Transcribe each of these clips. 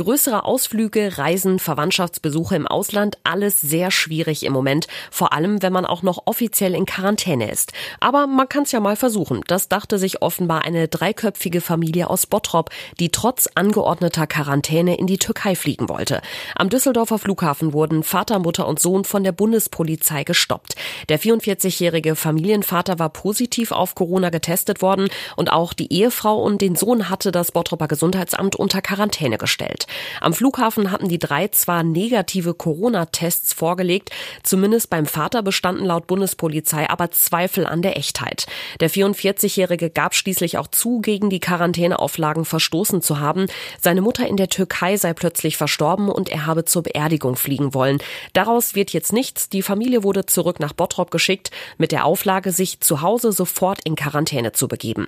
Größere Ausflüge, Reisen, Verwandtschaftsbesuche im Ausland, alles sehr schwierig im Moment. Vor allem, wenn man auch noch offiziell in Quarantäne ist. Aber man kann es ja mal versuchen. Das dachte sich offenbar eine dreiköpfige Familie aus Bottrop, die trotz angeordneter Quarantäne in die Türkei fliegen wollte. Am Düsseldorfer Flughafen wurden Vater, Mutter und Sohn von der Bundespolizei gestoppt. Der 44-jährige Familienvater war positiv auf Corona getestet worden und auch die Ehefrau und den Sohn hatte das Bottroper Gesundheitsamt unter Quarantäne gestellt. Am Flughafen hatten die drei zwar negative Corona-Tests vorgelegt, zumindest beim Vater bestanden laut Bundespolizei aber Zweifel an der Echtheit. Der 44-Jährige gab schließlich auch zu, gegen die Quarantäneauflagen verstoßen zu haben. Seine Mutter in der Türkei sei plötzlich verstorben und er habe zur Beerdigung fliegen wollen. Daraus wird jetzt nichts. Die Familie wurde zurück nach Bottrop geschickt, mit der Auflage, sich zu Hause sofort in Quarantäne zu begeben.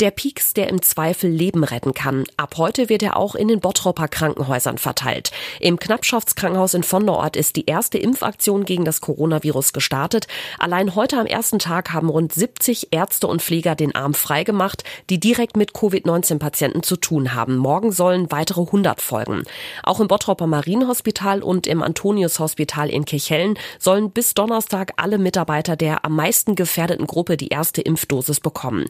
Der Pieks, der im Zweifel Leben retten kann. Ab heute wird er auch in den Bottropper Krankenhäusern verteilt. Im Knappschaftskrankenhaus in Vonderort ist die erste Impfaktion gegen das Coronavirus gestartet. Allein heute am ersten Tag haben rund 70 Ärzte und Pfleger den Arm freigemacht, die direkt mit Covid-19-Patienten zu tun haben. Morgen sollen weitere 100 folgen. Auch im Bottropper Marienhospital und im Antonius-Hospital in Kirchhellen sollen bis Donnerstag alle Mitarbeiter der am meisten gefährdeten Gruppe die erste Impfdosis bekommen.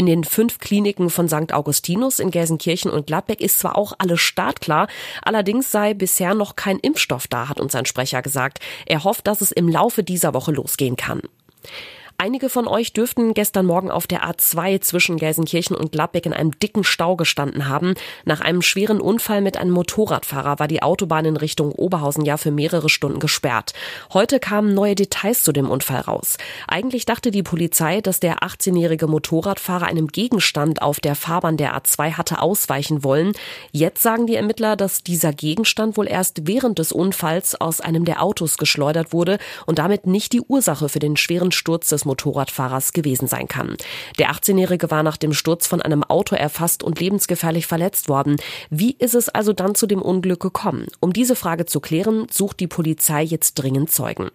In den fünf Kliniken von St. Augustinus in Gelsenkirchen und Gladbeck ist zwar auch alles startklar, allerdings sei bisher noch kein Impfstoff da, hat uns ein Sprecher gesagt. Er hofft, dass es im Laufe dieser Woche losgehen kann. Einige von euch dürften gestern Morgen auf der A2 zwischen Gelsenkirchen und Gladbeck in einem dicken Stau gestanden haben. Nach einem schweren Unfall mit einem Motorradfahrer war die Autobahn in Richtung Oberhausen ja für mehrere Stunden gesperrt. Heute kamen neue Details zu dem Unfall raus. Eigentlich dachte die Polizei, dass der 18-jährige Motorradfahrer einem Gegenstand auf der Fahrbahn der A2 hatte ausweichen wollen. Jetzt sagen die Ermittler, dass dieser Gegenstand wohl erst während des Unfalls aus einem der Autos geschleudert wurde und damit nicht die Ursache für den schweren Sturz des Motorradfahrers gewesen sein kann. Der 18-Jährige war nach dem Sturz von einem Auto erfasst und lebensgefährlich verletzt worden. Wie ist es also dann zu dem Unglück gekommen? Um diese Frage zu klären, sucht die Polizei jetzt dringend Zeugen.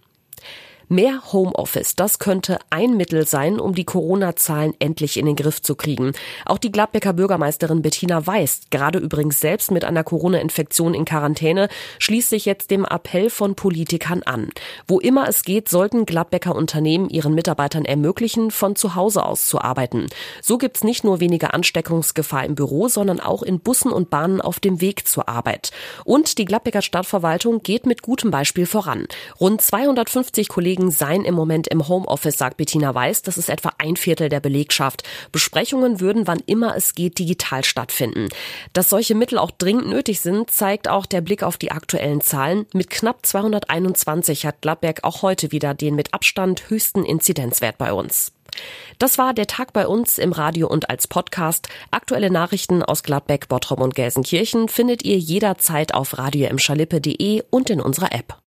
Mehr Homeoffice, das könnte ein Mittel sein, um die Corona-Zahlen endlich in den Griff zu kriegen. Auch die Gladbecker Bürgermeisterin Bettina Weiß, gerade übrigens selbst mit einer Corona-Infektion in Quarantäne, schließt sich jetzt dem Appell von Politikern an. Wo immer es geht, sollten Gladbecker Unternehmen ihren Mitarbeitern ermöglichen, von zu Hause aus zu arbeiten. So gibt's nicht nur weniger Ansteckungsgefahr im Büro, sondern auch in Bussen und Bahnen auf dem Weg zur Arbeit. Und die Gladbecker Stadtverwaltung geht mit gutem Beispiel voran. Rund 250 Kollegen Kollegen seien im Moment im Homeoffice, sagt Bettina Weiß. Das ist etwa ein Viertel der Belegschaft. Besprechungen würden, wann immer es geht, digital stattfinden. Dass solche Mittel auch dringend nötig sind, zeigt auch der Blick auf die aktuellen Zahlen. Mit knapp 221 hat Gladberg auch heute wieder den mit Abstand höchsten Inzidenzwert bei uns. Das war der Tag bei uns im Radio und als Podcast. Aktuelle Nachrichten aus Gladbeck, Bottrop und Gelsenkirchen findet ihr jederzeit auf radio und in unserer App.